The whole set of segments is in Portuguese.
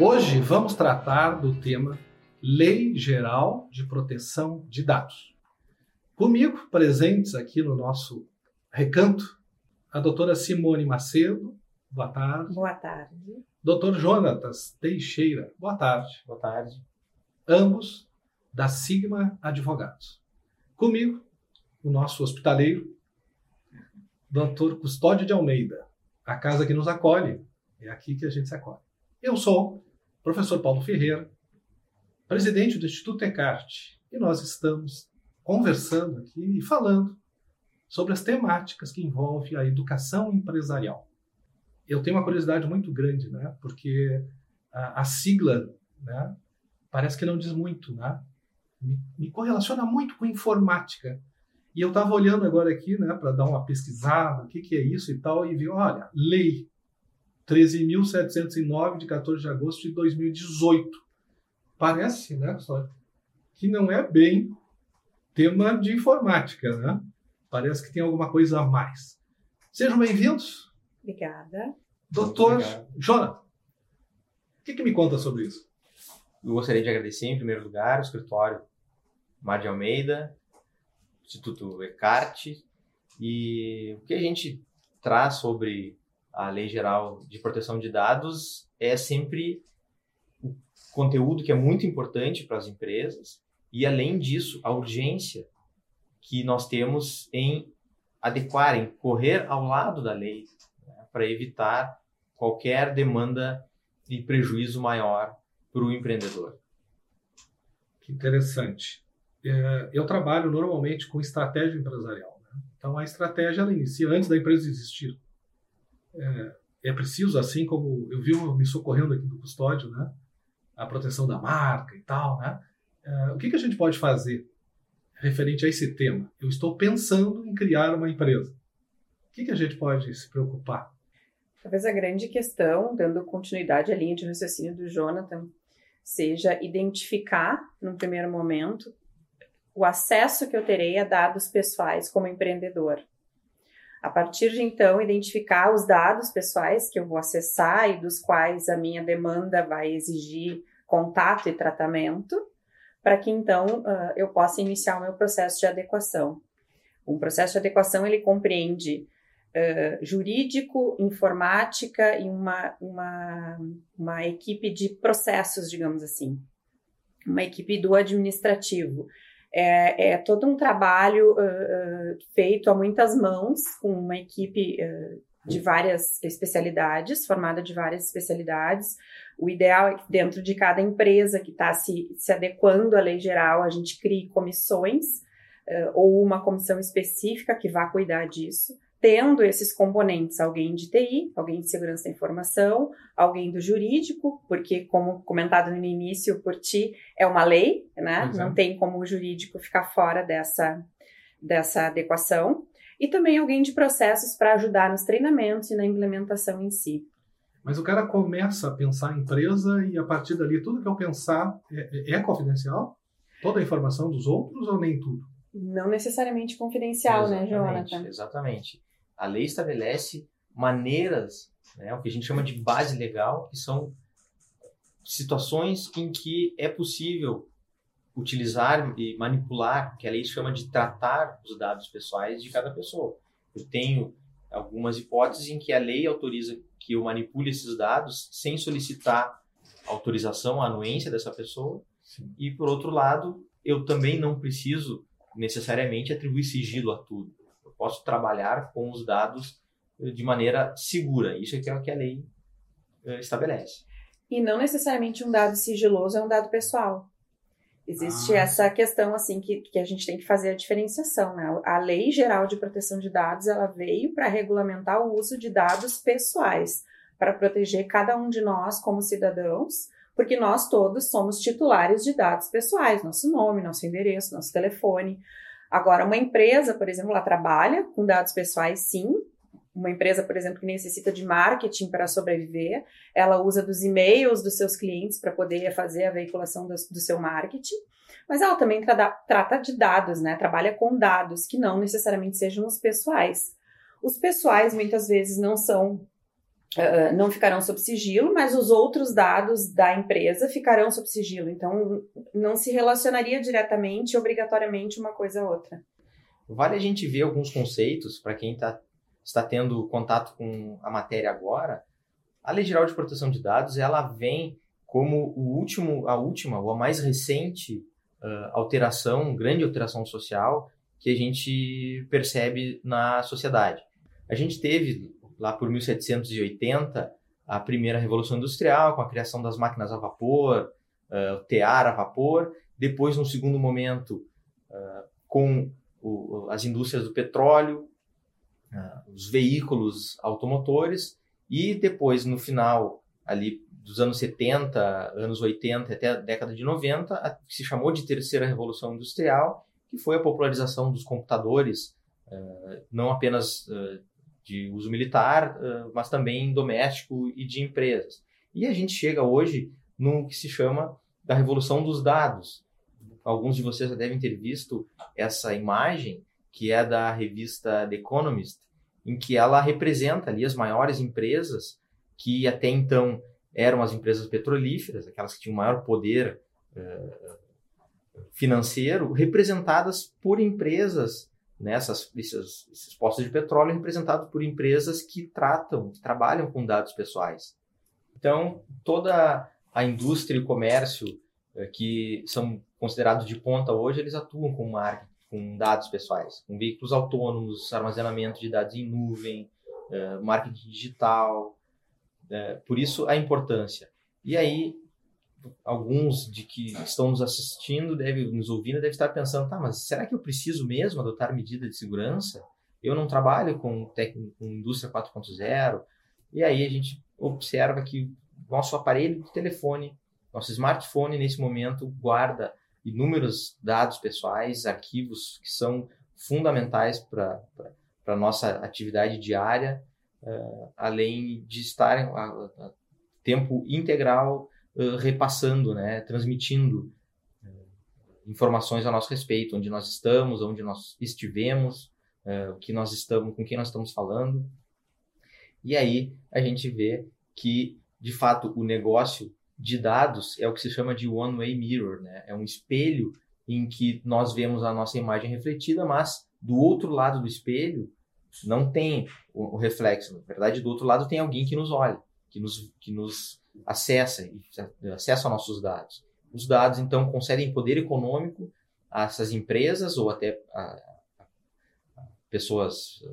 Hoje vamos tratar do tema Lei Geral de Proteção de Dados. Comigo, presentes aqui no nosso recanto, a doutora Simone Macedo. Boa tarde. Boa tarde. Doutor Jonatas Teixeira. Boa tarde. Boa tarde. Ambos da Sigma Advogados. Comigo, o nosso hospitaleiro, doutor Custódio de Almeida. A casa que nos acolhe. É aqui que a gente se acolhe. Eu sou professor Paulo Ferreira, presidente do Instituto Ecarte, e nós estamos conversando aqui e falando sobre as temáticas que envolvem a educação empresarial. Eu tenho uma curiosidade muito grande, né? Porque a, a sigla, né? Parece que não diz muito, né? Me, me correlaciona muito com informática. E eu estava olhando agora aqui, né, para dar uma pesquisada, o que, que é isso e tal, e vi, olha, lei 13.709 de 14 de agosto de 2018. Parece, né, pessoal, que não é bem tema de informática, né? Parece que tem alguma coisa a mais. Sejam bem-vindos. Obrigada. Doutor Jonathan, o que, que me conta sobre isso? Eu gostaria de agradecer, em primeiro lugar, o escritório Mar de Almeida, Instituto Ecarte, e o que a gente traz sobre a Lei Geral de Proteção de Dados é sempre o conteúdo que é muito importante para as empresas e, além disso, a urgência que nós temos em adequar, em correr ao lado da lei né, para evitar qualquer demanda e prejuízo maior para o empreendedor. Que interessante. É, eu trabalho normalmente com estratégia empresarial. Né? Então, a estratégia ela inicia antes da empresa existir é, é preciso, assim como eu vi me socorrendo aqui do custódio, né? A proteção da marca e tal, né? É, o que, que a gente pode fazer referente a esse tema? Eu estou pensando em criar uma empresa. O que, que a gente pode se preocupar? Talvez a grande questão, dando continuidade à linha de raciocínio do Jonathan, seja identificar, num primeiro momento, o acesso que eu terei a dados pessoais como empreendedor. A partir de então, identificar os dados pessoais que eu vou acessar e dos quais a minha demanda vai exigir contato e tratamento, para que então uh, eu possa iniciar o meu processo de adequação. Um processo de adequação ele compreende uh, jurídico, informática e uma, uma, uma equipe de processos, digamos assim, uma equipe do administrativo é, é todo um trabalho uh, uh, feito a muitas mãos, com uma equipe uh, de várias especialidades, formada de várias especialidades. O ideal é que dentro de cada empresa que está se, se adequando à lei geral, a gente crie comissões ou uma comissão específica que vá cuidar disso tendo esses componentes, alguém de TI, alguém de segurança da informação, alguém do jurídico, porque, como comentado no início por ti, é uma lei, né? Não tem como o jurídico ficar fora dessa, dessa adequação. E também alguém de processos para ajudar nos treinamentos e na implementação em si. Mas o cara começa a pensar em empresa e a partir dali tudo que eu pensar é, é, é confidencial? Toda a informação dos outros ou nem tudo? Não necessariamente confidencial, né, exatamente, né, Jonathan? Exatamente a lei estabelece maneiras, né, o que a gente chama de base legal, que são situações em que é possível utilizar e manipular, que a lei chama de tratar os dados pessoais de cada pessoa. Eu tenho algumas hipóteses em que a lei autoriza que eu manipule esses dados sem solicitar autorização, anuência dessa pessoa. Sim. E, por outro lado, eu também não preciso necessariamente atribuir sigilo a tudo posso trabalhar com os dados eh, de maneira segura. Isso é, o que a lei eh, estabelece. E não necessariamente um dado sigiloso é um dado pessoal. Existe ah. essa questão assim que, que a gente tem que fazer a diferenciação, né? A Lei Geral de Proteção de Dados ela veio para regulamentar o uso de dados pessoais, para proteger cada um de nós como cidadãos, porque nós todos somos titulares de dados pessoais, nosso nome, nosso endereço, nosso telefone. Agora, uma empresa, por exemplo, ela trabalha com dados pessoais, sim. Uma empresa, por exemplo, que necessita de marketing para sobreviver, ela usa dos e-mails dos seus clientes para poder fazer a veiculação do, do seu marketing. Mas ela também tra trata de dados, né? Trabalha com dados que não necessariamente sejam os pessoais. Os pessoais muitas vezes não são uh, não ficarão sob sigilo, mas os outros dados da empresa ficarão sob sigilo. Então, não se relacionaria diretamente, obrigatoriamente, uma coisa a outra. Vale a gente ver alguns conceitos para quem tá, está tendo contato com a matéria agora. A Lei Geral de Proteção de Dados ela vem como o último, a última ou a mais recente uh, alteração, grande alteração social que a gente percebe na sociedade. A gente teve lá por 1780 a primeira revolução industrial com a criação das máquinas a vapor, uh, o tear a vapor. Depois, no segundo momento, uh, com o, as indústrias do petróleo, uh, os veículos automotores e depois, no final ali dos anos 70, anos 80 até a década de 90, a, que se chamou de terceira revolução industrial, que foi a popularização dos computadores, não apenas de uso militar, uh, mas também doméstico e de empresas. E a gente chega hoje no que se chama da revolução dos dados. Alguns de vocês já devem ter visto essa imagem, que é da revista The Economist, em que ela representa ali as maiores empresas que até então eram as empresas petrolíferas, aquelas que tinham maior poder uh, financeiro, representadas por empresas, né, esses, esses postos de petróleo representados por empresas que tratam, que trabalham com dados pessoais. Então, toda a indústria e o comércio uh, que são considerados de ponta hoje, eles atuam com marketing, com dados pessoais, com veículos autônomos, armazenamento de dados em nuvem, uh, marketing digital, é, por isso a importância. E aí, alguns de que estão nos assistindo, deve, nos ouvindo, devem estar pensando, tá, mas será que eu preciso mesmo adotar medidas de segurança? Eu não trabalho com, com indústria 4.0. E aí a gente observa que nosso aparelho de telefone, nosso smartphone, nesse momento, guarda inúmeros dados pessoais, arquivos que são fundamentais para a nossa atividade diária uh, além de estar a, a tempo integral repassando, né, transmitindo informações a nosso respeito, onde nós estamos, onde nós estivemos, o que nós estamos, com quem nós estamos falando. E aí a gente vê que, de fato, o negócio de dados é o que se chama de one-way mirror, né? É um espelho em que nós vemos a nossa imagem refletida, mas do outro lado do espelho não tem o, reflexo. Na verdade, do outro lado tem alguém que nos olha, que nos, que nos acessa, acessa nossos dados. Os dados, então, concedem poder econômico a essas empresas ou até a, pessoas eh,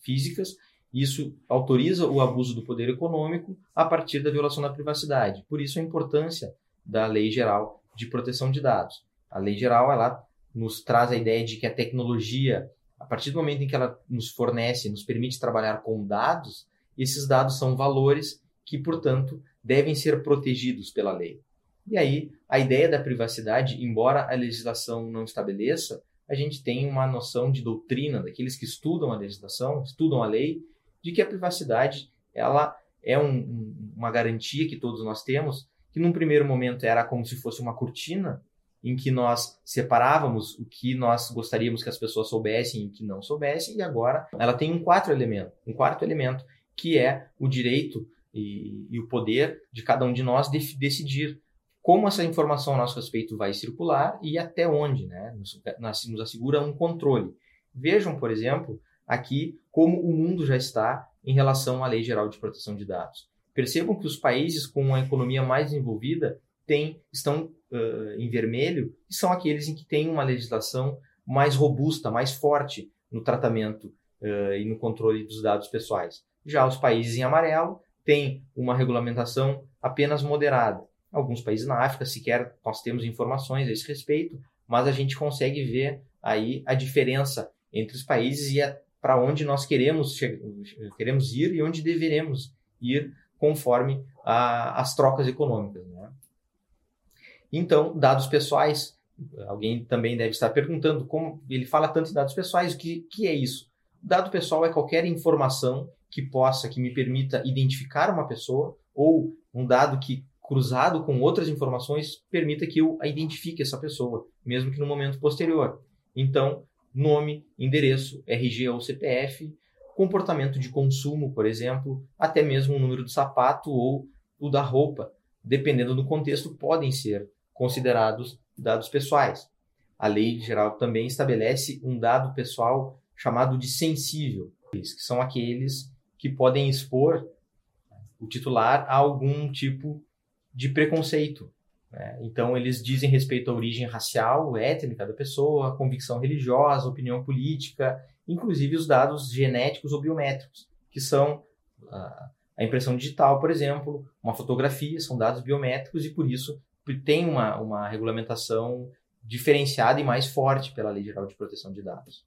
físicas. Isso autoriza o abuso do poder econômico a partir da violação da privacidade. Por isso, a importância da Lei Geral de Proteção de Dados. A Lei Geral ela nos traz a ideia de que a tecnologia a partir do momento em que ela nos fornece, nos permite trabalhar com dados, esses dados são valores que, portanto, devem ser protegidos pela lei. E aí, a ideia da privacidade, embora a legislação não estabeleça, a gente tem uma noção de doutrina daqueles que estudam a legislação, estudam a lei, de que a privacidade ela é um, uma garantia que todos nós temos, que num primeiro momento era como se fosse uma cortina em que nós separávamos o que nós gostaríamos que as pessoas soubessem e o que não soubessem, e agora ela tem um quarto elemento, um quarto elemento que é o direito e, e o poder de cada um de nós de, decidir como essa informação a nosso respeito vai circular e até onde, né? Nos, nos assegura um controle. Vejam, por exemplo, aqui como o mundo já está em relação à Lei Geral de Proteção de Dados. Percebam que os países com a economia mais desenvolvida têm, estão uh, em vermelho, que são aqueles em que tem uma legislação mais robusta, mais forte no tratamento uh, e no controle dos dados pessoais. Já os países em amarelo têm uma regulamentação apenas moderada. Alguns países na África sequer nós temos informações a esse respeito, mas a gente consegue ver aí a diferença entre os países e para onde nós queremos, queremos ir e onde deveremos ir conforme a, as trocas econômicas. Né? Então, dados pessoais, alguém também deve estar perguntando como ele fala tanto em dados pessoais, o que, que é isso? Dado pessoal é qualquer informação que possa, que me permita identificar uma pessoa ou um dado que cruzado com outras informações permita que eu identifique essa pessoa, mesmo que no momento posterior. Então, nome, endereço, RG ou CPF, comportamento de consumo, por exemplo, até mesmo o número do sapato ou o da roupa, dependendo do contexto, podem ser considerados dados pessoais. A lei geral também estabelece um dado pessoal chamado de sensível, que são aqueles que podem expor o titular a algum tipo de preconceito. Né? Então, eles dizem respeito à origem racial, étnica da pessoa, convicção religiosa, opinião política, inclusive os dados genéticos ou biométricos, que são uh, a impressão digital, por exemplo, uma fotografia, são dados biométricos e, por isso, tem uma, uma regulamentação diferenciada e mais forte pela Lei Geral de Proteção de Dados.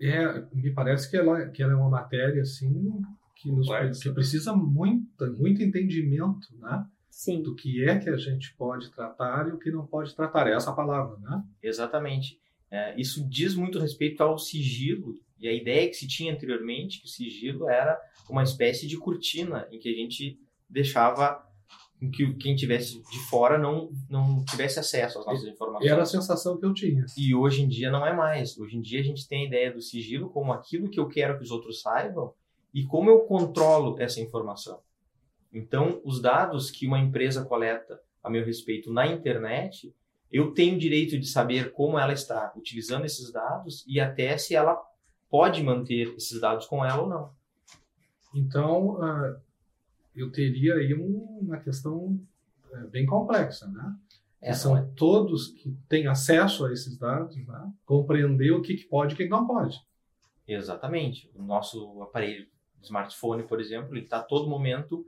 É, me parece que ela, que ela é uma matéria assim que, nos, que precisa muito, muito entendimento, né? Sim. Do que é que a gente pode tratar e o que não pode tratar. É essa palavra, né? Exatamente. É, isso diz muito respeito ao sigilo e a ideia que se tinha anteriormente que o sigilo era uma espécie de cortina em que a gente deixava que quem tivesse de fora não, não tivesse acesso às nossas informações. Era a sensação que eu tinha. E hoje em dia não é mais. Hoje em dia a gente tem a ideia do sigilo como aquilo que eu quero que os outros saibam e como eu controlo essa informação. Então, os dados que uma empresa coleta a meu respeito na internet, eu tenho direito de saber como ela está utilizando esses dados e até se ela pode manter esses dados com ela ou não. Então, uh, eu teria aí uma questão é, bem complexa, né? É, que são é. todos que têm acesso a esses dados, né? compreender o que, que pode e o que não pode. Exatamente. O nosso aparelho smartphone, por exemplo, ele está a todo momento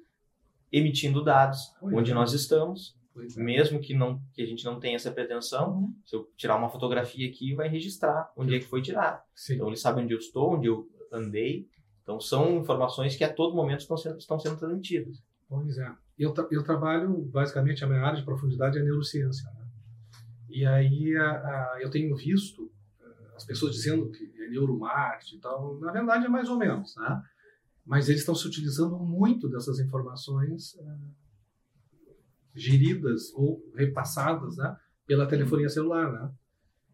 emitindo dados pois onde é. nós estamos, mesmo que não que a gente não tenha essa pretensão. Uhum. Se eu tirar uma fotografia aqui, vai registrar onde é que foi tirado. Então ele sabe onde eu estou, onde eu andei, então, são informações que a todo momento estão sendo, estão sendo transmitidas. Pois é. Eu, tra eu trabalho, basicamente, a minha área de profundidade é neurociência. Né? E aí a, a, eu tenho visto eh, as pessoas dizendo que é neuromarketing e tal. Na verdade, é mais ou menos, né? Mas eles estão se utilizando muito dessas informações uh, geridas ou repassadas né, pela telefonia celular, né?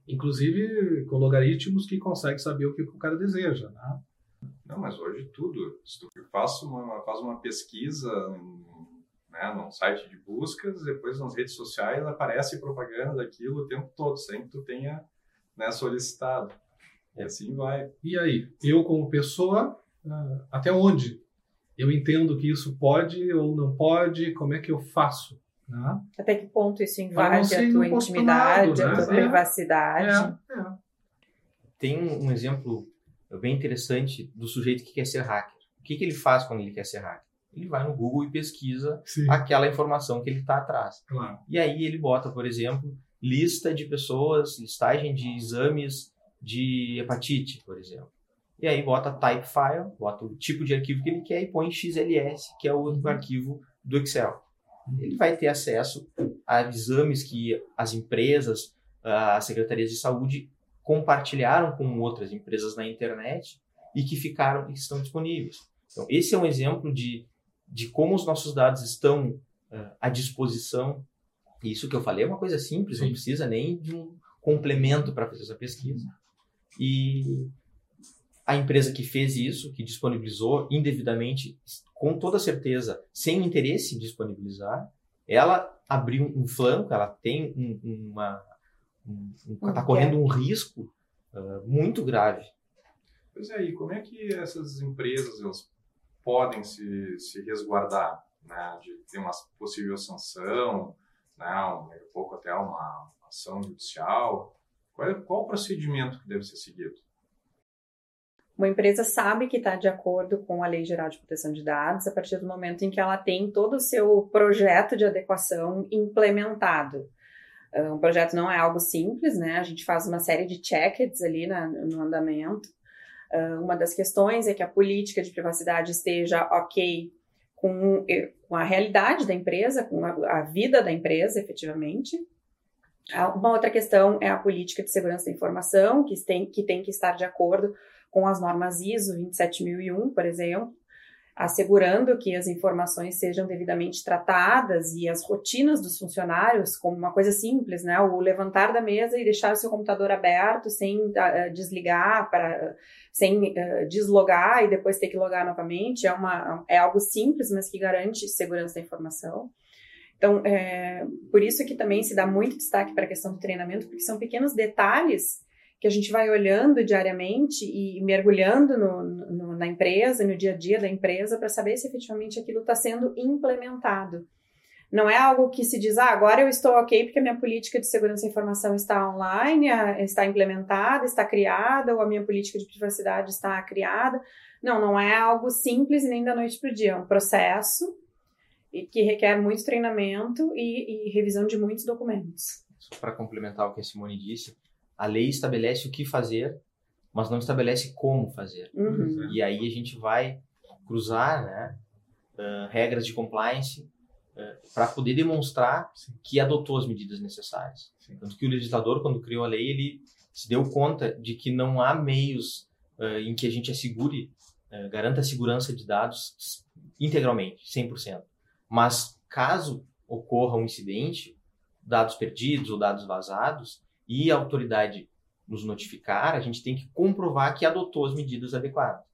Inclusive com logaritmos que conseguem saber o que o cara deseja, né? Não, mas hoje tudo. Se tu faz uma, faz uma pesquisa né, num site de buscas, depois nas redes sociais aparece propaganda daquilo o tempo todo, sem que tu tenha né, solicitado. E assim vai. E aí, eu como pessoa, ah, até onde eu entendo que isso pode ou não pode, como é que eu faço? Né? Até que ponto isso invade a tua intimidade, a tua é, privacidade? É, é. Tem um exemplo bem interessante do sujeito que quer ser hacker. O que, que ele faz quando ele quer ser hacker? Ele vai no Google e pesquisa Sim. aquela informação que ele está atrás. Claro. E aí ele bota, por exemplo, lista de pessoas, listagem de exames de hepatite, por exemplo. E aí bota type file, bota o tipo de arquivo que ele quer e põe XLS, que é o uhum. arquivo do Excel. Ele vai ter acesso a exames que as empresas, as secretarias de saúde compartilharam com outras empresas na internet e que ficaram e estão disponíveis. Então, esse é um exemplo de, de como os nossos dados estão uh, à disposição. Isso que eu falei é uma coisa simples, Sim. não precisa nem de um complemento para fazer essa pesquisa. E a empresa que fez isso, que disponibilizou indevidamente, com toda certeza, sem interesse em disponibilizar, ela abriu um flanco, ela tem um, uma, está correndo um risco uh, muito grave. Pois é, e como é que essas empresas elas podem se, se resguardar né, de ter uma possível sanção, né, um, um pouco até uma ação judicial? Qual, é, qual o procedimento que deve ser seguido? Uma empresa sabe que está de acordo com a Lei Geral de Proteção de Dados a partir do momento em que ela tem todo o seu projeto de adequação implementado. Ah, um projeto não é algo simples, né? A gente faz uma série de check-its ali na, no andamento. Uh, uma das questões é que a política de privacidade esteja ok com, com a realidade da empresa, com a, a vida da empresa, efetivamente. Ah, uma outra questão é a política de segurança da informação, que tem, que tem que estar de acordo com as normas ISO 27001, por exemplo. Assegurando que as informações sejam devidamente tratadas e as rotinas dos funcionários, como uma coisa simples, né? O levantar da mesa e deixar o seu computador aberto sem uh, desligar, para, sem uh, deslogar e depois ter que logar novamente, é, uma, é algo simples, mas que garante segurança da informação. Então, é, por isso que também se dá muito destaque para a questão do treinamento, porque são pequenos detalhes que a gente vai olhando diariamente e mergulhando no, no, na empresa, no dia a dia da empresa, para saber se efetivamente aquilo está sendo implementado. Não é algo que se diz, ah, agora eu estou ok porque a minha política de segurança da informação está online, está implementada, está criada, ou a minha política de privacidade está criada. Não, não é algo simples nem da noite para o dia, é um processo que requer muito treinamento e, e revisão de muitos documentos. Para complementar o que a Simone disse, a lei estabelece o que fazer, mas não estabelece como fazer. Uhum. E aí a gente vai cruzar né, uh, regras de compliance uh, para poder demonstrar Sim. que adotou as medidas necessárias. Sim. Tanto que o legislador, quando criou a lei, ele se deu conta de que não há meios uh, em que a gente assegure, garanta a segurança de dados integralmente, 100%. Mas caso ocorra um incidente, dados perdidos ou dados vazados, e a autoridade nos notificar, a gente tem que comprovar que adotou as medidas adequadas.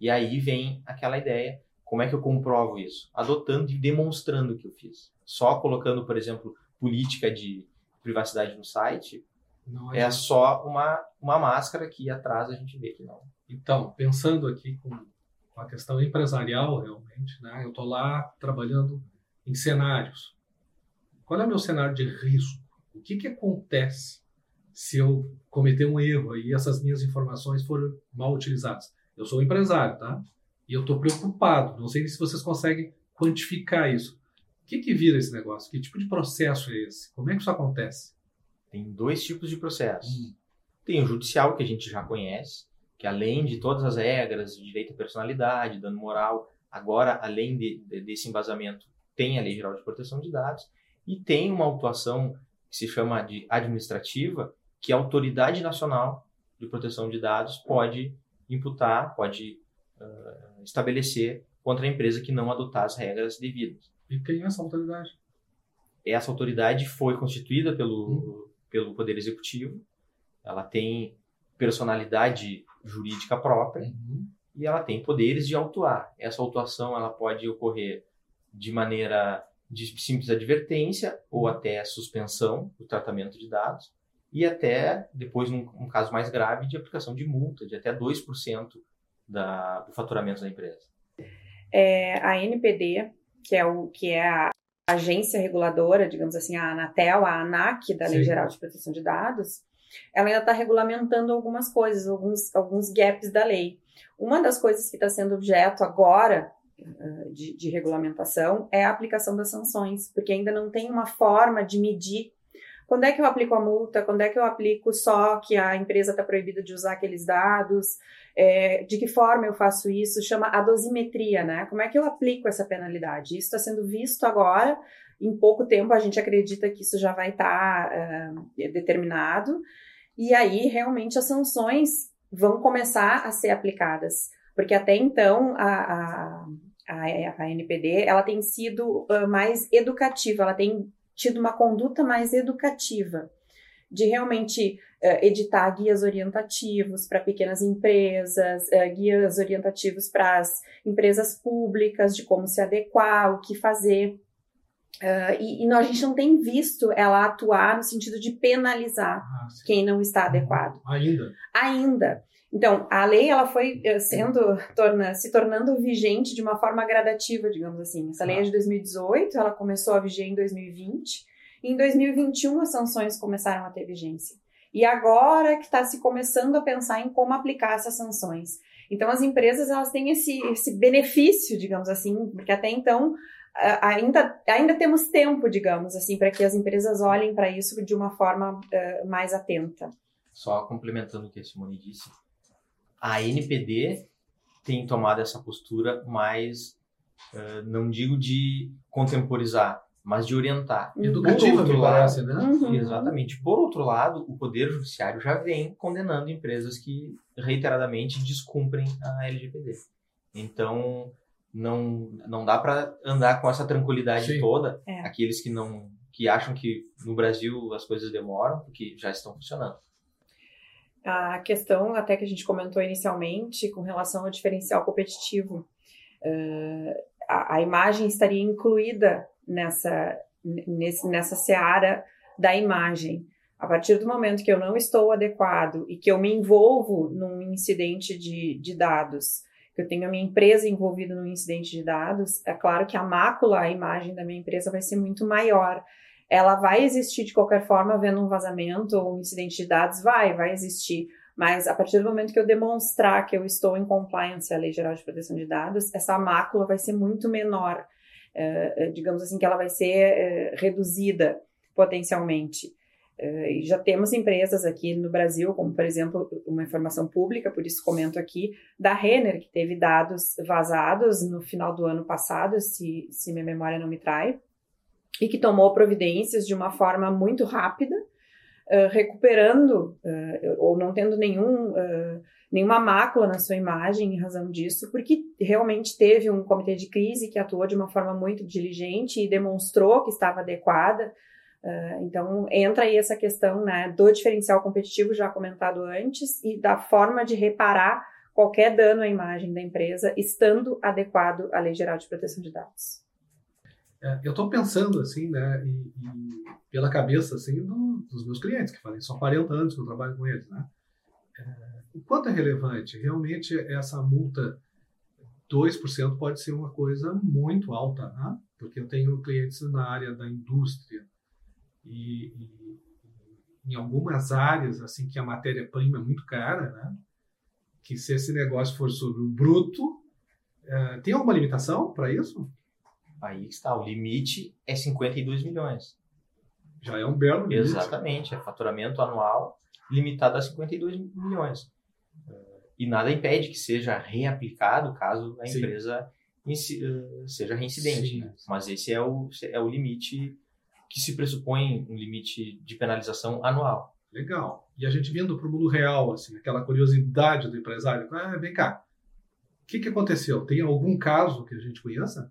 E aí vem aquela ideia, como é que eu comprovo isso? Adotando e demonstrando que eu fiz. Só colocando, por exemplo, política de privacidade no site, não é, é só uma, uma máscara que atrás a gente vê que não. Então, pensando aqui com, com a questão empresarial, realmente, né? eu estou lá trabalhando em cenários. Qual é o meu cenário de risco? O que, que acontece se eu cometer um erro e essas minhas informações forem mal utilizadas? Eu sou um empresário, tá? E eu estou preocupado. Não sei se vocês conseguem quantificar isso. O que, que vira esse negócio? Que tipo de processo é esse? Como é que isso acontece? Tem dois tipos de processo. Hum. Tem o judicial, que a gente já conhece, que além de todas as regras de direito à personalidade, dano moral, agora, além de, de, desse embasamento, tem a Lei Geral de Proteção de Dados e tem uma autuação que se chama de administrativa, que a Autoridade Nacional de Proteção de Dados pode imputar, pode uh, estabelecer contra a empresa que não adotar as regras devidas. E quem é essa autoridade? Essa autoridade foi constituída pelo, hum. pelo Poder Executivo, ela tem personalidade jurídica própria uhum. e ela tem poderes de autuar. Essa autuação ela pode ocorrer de maneira de simples advertência ou até suspensão do tratamento de dados e até, depois, num, um caso mais grave, de aplicação de multa de até 2% da, do faturamento da empresa. É, a NPD, que é, o, que é a agência reguladora, digamos assim, a Anatel, a ANAC da Lei Sim. Geral de Proteção de Dados, ela ainda está regulamentando algumas coisas, alguns, alguns gaps da lei. Uma das coisas que está sendo objeto agora de, de, regulamentação é a aplicação das sanções, porque ainda não tem uma forma de medir quando é que eu aplico a multa, quando é que eu aplico só que a empresa está proibida de usar aqueles dados, é, de que forma eu faço isso, chama a dosimetria, né? Como é que eu aplico essa penalidade? Isso está sendo visto agora, em pouco tempo a gente acredita que isso já vai estar tá, uh, determinado, e aí realmente as sanções vão começar a ser aplicadas, porque até então a, a a, a NPD, ela tem sido uh, mais educativa, ela tem tido uma conduta mais educativa, de realmente uh, editar guias orientativos para pequenas empresas, uh, guias orientativos para as empresas públicas, de como se adequar, o que fazer. Uh, e, e a gente não tem visto ela atuar no sentido de penalizar ah, quem não está adequado. Ainda. Ainda. Então, a lei ela foi eh, sendo torna, se tornando vigente de uma forma gradativa, digamos assim. Essa lei é de 2018, ela começou a viger em 2020, e em 2021 as sanções começaram a ter vigência. E agora que está se começando a pensar em como aplicar essas sanções. Então, as empresas elas têm esse, esse benefício, digamos assim, porque até então ainda, ainda temos tempo, digamos assim, para que as empresas olhem para isso de uma forma uh, mais atenta. Só complementando o que a Simone disse, a NPD tem tomado essa postura mais, uh, não digo de contemporizar, mas de orientar. Educativa, me parece, né? Uhum. Exatamente. Por outro lado, o Poder Judiciário já vem condenando empresas que reiteradamente descumprem a LGPD. Então, não, não dá para andar com essa tranquilidade Sim. toda. É. Aqueles que não que acham que no Brasil as coisas demoram, porque já estão funcionando. A questão, até que a gente comentou inicialmente, com relação ao diferencial competitivo, eh, a, a imagem estaria incluída nessa, nesse, nessa seara da imagem. A partir do momento que eu não estou adequado e que eu me envolvo num incidente de, de dados, que eu tenho a minha empresa envolvida num incidente de dados, é claro que a mácula, a imagem da minha empresa vai ser muito maior ela vai existir de qualquer forma, havendo um vazamento ou um incidente de dados, vai, vai existir. Mas a partir do momento que eu demonstrar que eu estou em compliance à Lei Geral de Proteção de Dados, essa mácula vai ser muito menor. Eh, digamos assim, que ela vai ser eh, reduzida potencialmente. e já temos empresas aqui no Brasil, como por exemplo, uma informação pública, por isso comento aqui, da Renner, que teve dados vazados no final do ano passado, se, se minha memória não me trai e que tomou providências de uma forma muito rápida, uh, recuperando uh, ou não tendo nenhum, uh, nenhuma mácula na sua imagem em razão disso, porque realmente teve um comitê de crise que atuou de uma forma muito diligente e demonstrou que estava adequada. então entra aí essa questão né, do diferencial competitivo já comentado antes e da forma de reparar qualquer dano à imagem da empresa estando adequado à Lei Geral de Proteção de Dados. É, eu estou pensando assim, né, e, e pela cabeça assim do, dos meus clientes que falei, são 40 anos que eu trabalho com eles, né? É, o quanto é relevante? Realmente essa multa 2% pode ser uma coisa muito alta, né? Porque eu tenho clientes na área da indústria e, e em algumas áreas assim que a matéria-prima é muito cara, né? Que se esse negócio for sobre o bruto, é, tem alguma limitação para isso? Aí está, o limite é 52 milhões. Já é um belo limite. Exatamente, é faturamento anual limitado a 52 milhões. E nada impede que seja reaplicado caso a Sim. empresa seja reincidente. Né? Mas esse é o, é o limite que se pressupõe um limite de penalização anual. Legal. E a gente vindo para o mundo real, assim, aquela curiosidade do empresário. Ah, vem cá. O que, que aconteceu? Tem algum caso que a gente conheça?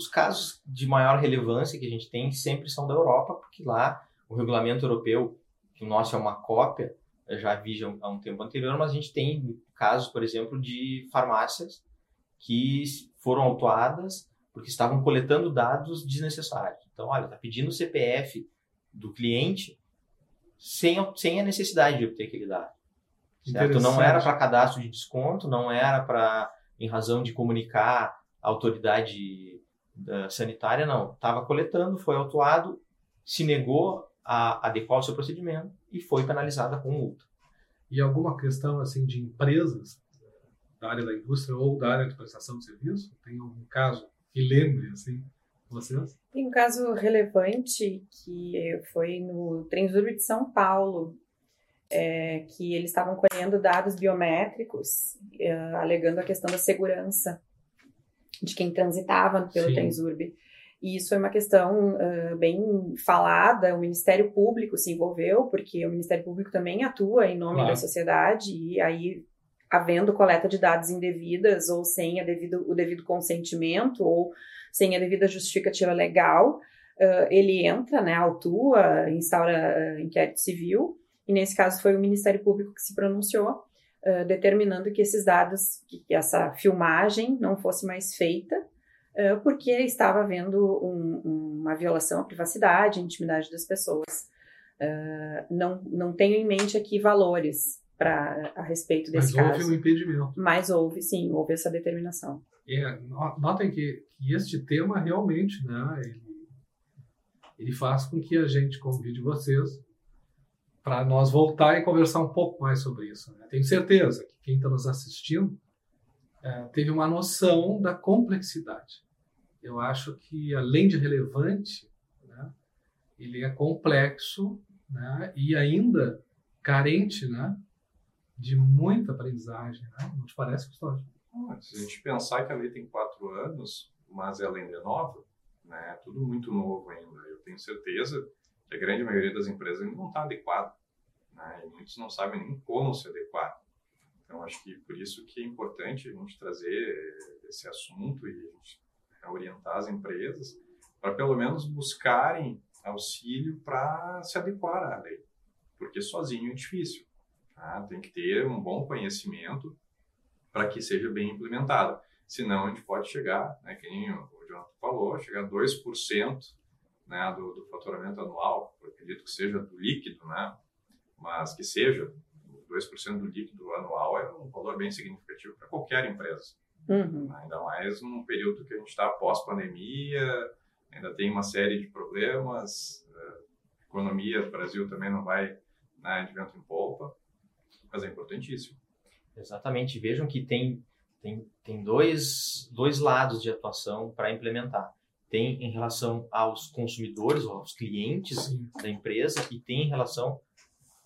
Os casos de maior relevância que a gente tem sempre são da Europa, porque lá o regulamento europeu, que o nosso é uma cópia, eu já vi há um tempo anterior, mas a gente tem casos, por exemplo, de farmácias que foram autuadas porque estavam coletando dados desnecessários. Então, olha, está pedindo o CPF do cliente sem, sem a necessidade de obter aquele dado. Certo? Não era para cadastro de desconto, não era para, em razão de comunicar a autoridade sanitária, não. Estava coletando, foi autuado, se negou a adequar o seu procedimento e foi penalizada com multa. E alguma questão assim de empresas da área da indústria ou da área de prestação de serviço? Tem algum caso que lembre assim vocês? Tem um caso relevante que foi no Transurb de São Paulo, é, que eles estavam colhendo dados biométricos, é, alegando a questão da segurança de quem transitava pelo Sim. Transurb. E isso foi uma questão uh, bem falada, o Ministério Público se envolveu, porque o Ministério Público também atua em nome Claro. da sociedade, e aí, havendo coleta de dados indevidas, ou sem a devido, o devido consentimento, ou sem a devida justificativa legal, uh, ele entra, né, autua, instaura uh, inquérito civil, e nesse caso foi o Ministério Público que se pronunciou, uh, determinando que esses dados, que essa filmagem não fosse mais feita, uh, porque estava havendo um- uma violação à privacidade, à intimidade das pessoas. Uh, não, não tenho em mente aqui valores para a respeito Mas desse houve caso. um impedimento. Mas houve, sim, houve essa determinação. É, no- notem que, que este tema realmente, né, ele, ele faz com que a gente convide vocês para nós voltar e conversar um pouco mais sobre isso. né? Tenho certeza que quem está nos assistindo eh, teve uma noção da complexidade. Eu acho que, além de relevante, né, ele é complexo né, e ainda carente né, de muita aprendizagem. Né? Não te parece, Gustavo? Ah, Se a gente pensar que a lei tem quatro anos, mas ela ainda é nova, né, é tudo muito novo ainda. Eu tenho certeza a grande maioria das empresas ainda não está adequada. Né, e muitos não sabem nem como se adequar. Então, acho que por isso que é importante a gente trazer esse assunto e orientar as empresas para pelo menos buscarem auxílio para se adequar à lei, porque sozinho é difícil. Tá? Tem que ter um bom conhecimento para que seja bem implementado. Senão a gente pode chegar, né, que nem o Jonathan falou, chegar a 2% né, do, do faturamento anual, acredito que seja do líquido, né, mas que seja 2% do líquido anual é um valor bem significativo para qualquer empresa. Uhum. Ainda mais num período que a gente está pós-pandemia, ainda tem uma série de problemas, a eh, economia do Brasil também não vai né, de vento em polpa, mas é importantíssimo. Exatamente. Vejam que tem, tem, tem dois, dois lados de atuação para implementar. Tem em relação aos consumidores, aos clientes Sim. da empresa, e tem em relação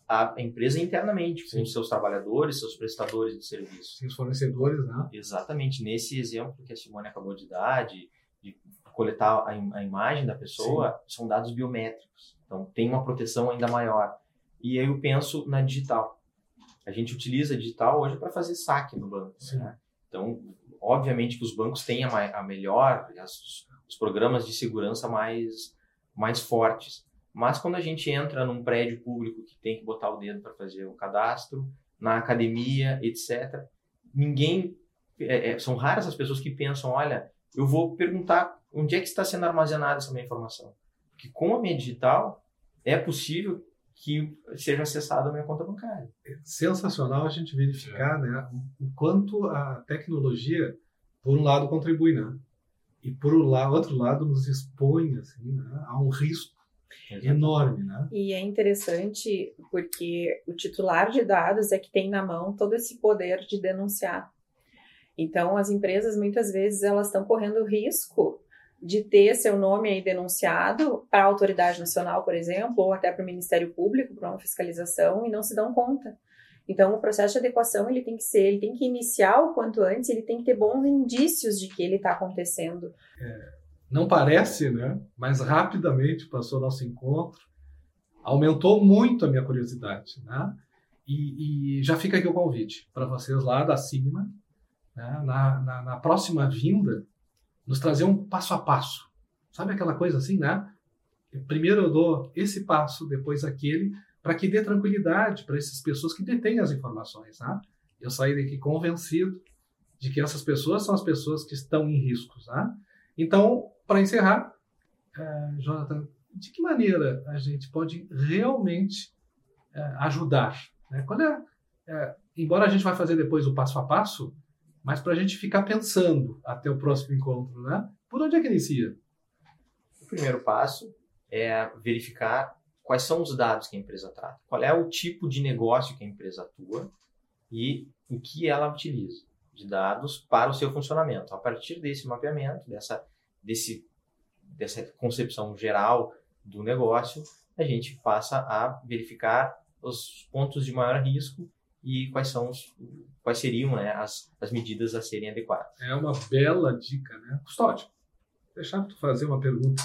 à empresa internamente, Sim. com seus trabalhadores, seus prestadores de serviços. Sim, os fornecedores, né? Exatamente. Nesse exemplo que a Simone acabou de dar, de, de coletar a, a, imagem da pessoa, Sim. são dados biométricos. Então, tem uma proteção ainda maior. E aí eu penso na digital. A gente utiliza digital hoje para fazer saque no banco. Né? Então, obviamente que os bancos têm a, a melhor, as, os programas de segurança mais, mais fortes. Mas quando a gente entra num prédio público que tem que botar o dedo para fazer o cadastro, na academia, etc., ninguém. É, é, são raras as pessoas que pensam: olha, eu vou perguntar onde é que está sendo armazenada essa minha informação. Porque com a minha digital, é possível que seja acessado a minha conta bancária. É sensacional a gente verificar é. né, o quanto a tecnologia, por um lado, contribui, né? E por outro lado, nos expõe assim, né, a um risco Exatamente. enorme, né? E é interessante porque o titular de dados é que tem na mão todo esse poder de denunciar. Então, as empresas muitas vezes elas estão correndo risco de ter seu nome aí denunciado para a autoridade nacional, por exemplo, ou até para o Ministério Público para uma fiscalização e não se dão conta. Então, o processo de adequação ele tem que ser, ele tem que iniciar o quanto antes, ele tem que ter bons indícios de que ele está acontecendo. É, não parece, né? Mas rapidamente passou nosso encontro, aumentou muito a minha curiosidade, né? E, e já fica aqui o convite para vocês lá da Sigma, né? na, na, na próxima vinda, nos trazer um passo a passo. Sabe aquela coisa assim, né? Primeiro eu dou esse passo, depois aquele, para que dê tranquilidade para essas pessoas que detêm as informações. Né? Eu saí daqui convencido de que essas pessoas são as pessoas que estão em riscos. Né? Então, para encerrar, uh, Jonathan, de que maneira a gente pode realmente uh, ajudar? Né? Quando é, uh, embora a gente vai fazer depois o passo a passo, mas para a gente ficar pensando até o próximo encontro, né? Por onde é que inicia? O primeiro passo é verificar quais são os dados que a empresa trata, qual é o tipo de negócio que a empresa atua e o que ela utiliza de dados para o seu funcionamento. A partir desse mapeamento, dessa, desse, dessa concepção geral do negócio, a gente passa a verificar os pontos de maior risco e quais são os, quais seriam né, as, as medidas a serem adequadas. É uma bela dica, né? Custódio, deixar tu fazer uma pergunta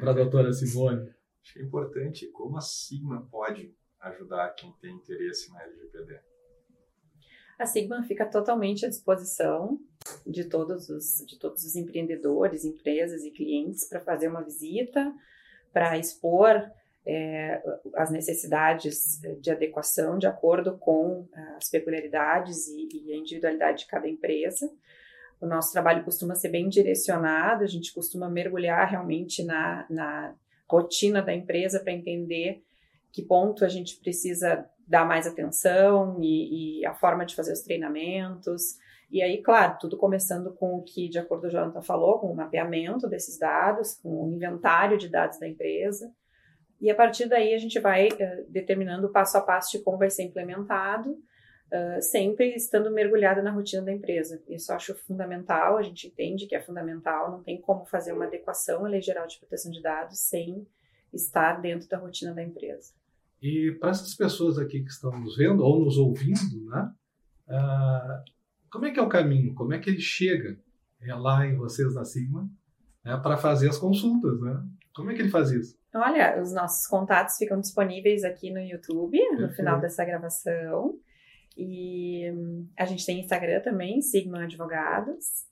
para a doutora Simone. Acho importante como a Sigma pode ajudar quem tem interesse na LGPD. A Sigma fica totalmente à disposição de todos os, de todos os empreendedores, empresas e clientes para fazer uma visita, para expor é, as necessidades de adequação de acordo com as peculiaridades e, e, a individualidade de cada empresa. O nosso trabalho costuma ser bem direcionado, a gente costuma mergulhar realmente na, na rotina da empresa para entender que ponto a gente precisa dar mais atenção e, e, a forma de fazer os treinamentos. E aí, claro, tudo começando com o que, de acordo com o Jonathan falou, com o mapeamento desses dados, com o inventário de dados da empresa, e a partir daí a gente vai uh, determinando passo a passo de como vai ser implementado, uh, sempre estando mergulhada na rotina da empresa. Isso eu acho fundamental, a gente entende que é fundamental, não tem como fazer uma adequação à Lei Geral de Proteção de Dados sem estar dentro da rotina da empresa. E para essas pessoas aqui que estão nos vendo ou nos ouvindo, né, uh, como é que é o caminho? Como é que ele chega é, lá em vocês na Sigma né, para fazer as consultas? Né? Como é que ele faz isso? Olha, os nossos contatos ficam disponíveis aqui no YouTube, no final dessa gravação. E a gente tem Instagram também, Sigma Advogados,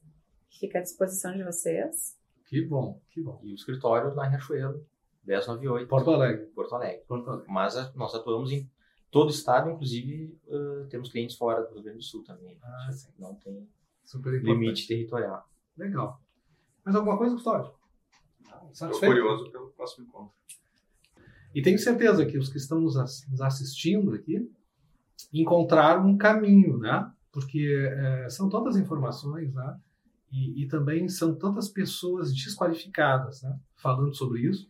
que fica à disposição de vocês. Que bom, que bom. E o escritório na Riachuelo, 1098. Porto Alegre. Porto Alegre. Porto Alegre. Mas a, nós atuamos em todo o estado, inclusive uh, temos clientes fora do Rio Grande do Sul também. Ah, sim. Não tem limite territorial. Legal. Mais alguma coisa, Custódio? Estou curioso pelo próximo encontro. E tenho certeza que os que estão nos assistindo aqui encontraram um caminho, né? Porque eh, são tantas informações, né? E, e também são tantas pessoas desqualificadas, né? Falando sobre isso,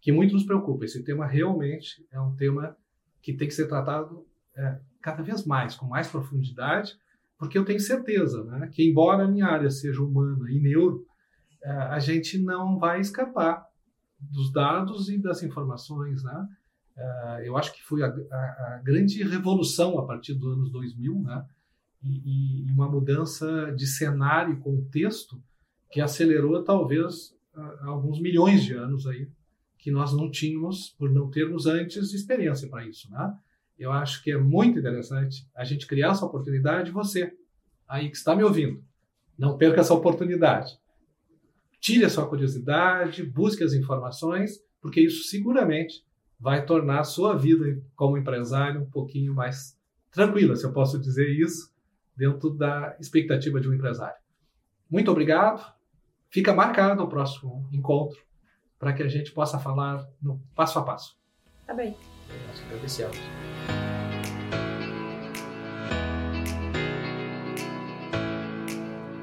que muito nos preocupa. Esse tema realmente é um tema que tem que ser tratado eh, cada vez mais, com mais profundidade, porque eu tenho certeza, né? Que embora a minha área seja humana e neuro, eh, a gente não vai escapar dos dados e das informações, né? Eh, eu acho que foi a, a- a grande revolução a partir dos anos 2000, né? E, e uma mudança de cenário e contexto que acelerou talvez ah, alguns milhões de anos aí que nós não tínhamos por não termos antes experiência para isso, né? Eu acho que é muito interessante a gente criar essa oportunidade. Você aí que está me ouvindo, não perca essa oportunidade tire a sua curiosidade, busque as informações, porque isso seguramente vai tornar a sua vida como empresário um pouquinho mais tranquila, se eu posso dizer isso, dentro da expectativa de um empresário. Muito obrigado. Fica marcado o próximo encontro para que a gente possa falar no passo a passo. Tá bem. Nós agradecemos.